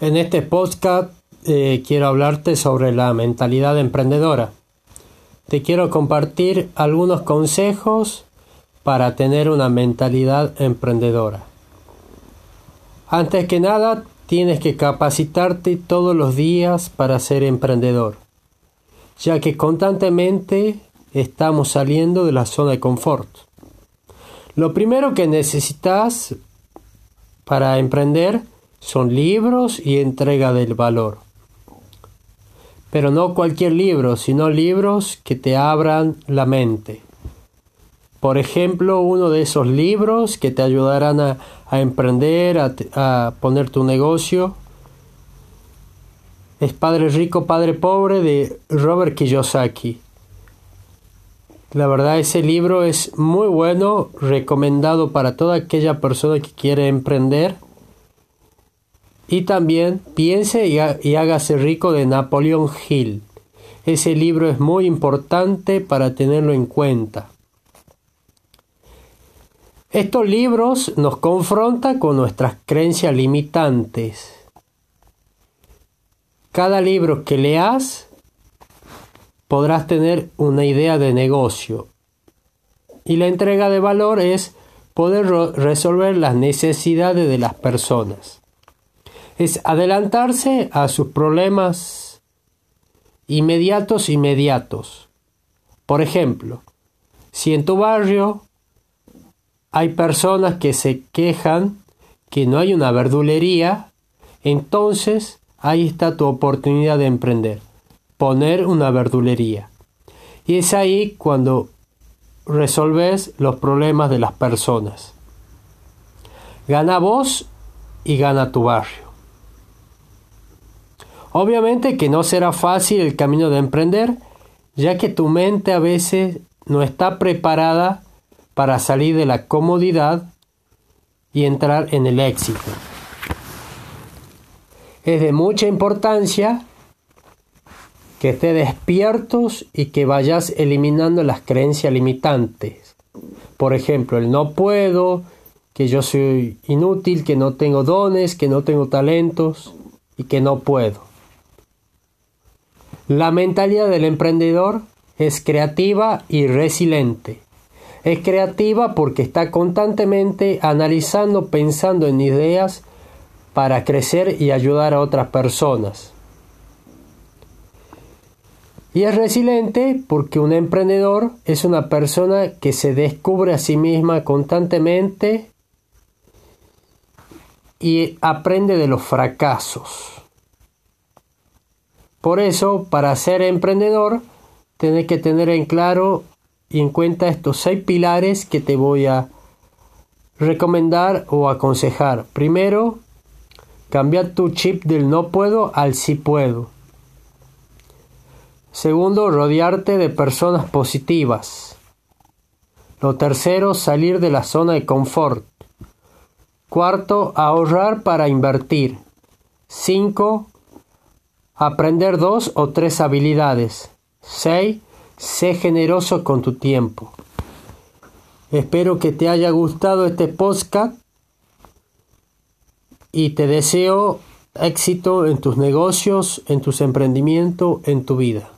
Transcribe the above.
En este podcast eh, quiero hablarte sobre la mentalidad emprendedora. Te quiero compartir algunos consejos para tener una mentalidad emprendedora. Antes que nada, tienes que capacitarte todos los días para ser emprendedor, ya que constantemente estamos saliendo de la zona de confort. Lo primero que necesitas para emprender son libros y entrega del valor. Pero no cualquier libro, sino libros que te abran la mente. Por ejemplo, uno de esos libros que te ayudarán a, emprender, a, a poner tu negocio, es Padre Rico, Padre Pobre de Robert Kiyosaki. La verdad ese libro es muy bueno, recomendado para toda aquella persona que quiere emprender y también Piense y, hágase rico de Napoleón Hill. Ese libro es muy importante para tenerlo en cuenta. Estos libros nos confrontan con nuestras creencias limitantes. Cada libro que leas podrás tener una idea de negocio. Y la entrega de valor es poder resolver las necesidades de las personas es adelantarse a sus problemas inmediatos inmediatos. Por ejemplo, si en tu barrio hay personas que se quejan que no hay una verdulería, entonces ahí está tu oportunidad de emprender, poner una verdulería. Y es ahí cuando resolves los problemas de las personas. Gana vos y gana tu barrio. Obviamente que no será fácil el camino de emprender, ya que tu mente a veces no está preparada para salir de la comodidad y entrar en el éxito. Es de mucha importancia que estés despiertos y que vayas eliminando las creencias limitantes. Por ejemplo, el no puedo, que yo soy inútil, que no tengo dones, que no tengo talentos y que no puedo. La mentalidad del emprendedor es creativa y resiliente. Es creativa porque está constantemente analizando, pensando en ideas para crecer y ayudar a otras personas. Y es resiliente porque un emprendedor es una persona que se descubre a sí misma constantemente y aprende de los fracasos. Por eso, para ser emprendedor, tienes que tener en claro y en cuenta estos seis pilares que te voy a recomendar o aconsejar. Primero, cambiar tu chip del no puedo al sí puedo. Segundo, rodearte de personas positivas. Lo tercero, salir de la zona de confort. Cuarto, ahorrar para invertir. Cinco, Aprender dos o tres habilidades. 6. Sé generoso con tu tiempo. Espero que te haya gustado este podcast y te deseo éxito en tus negocios, en tus emprendimientos, en tu vida.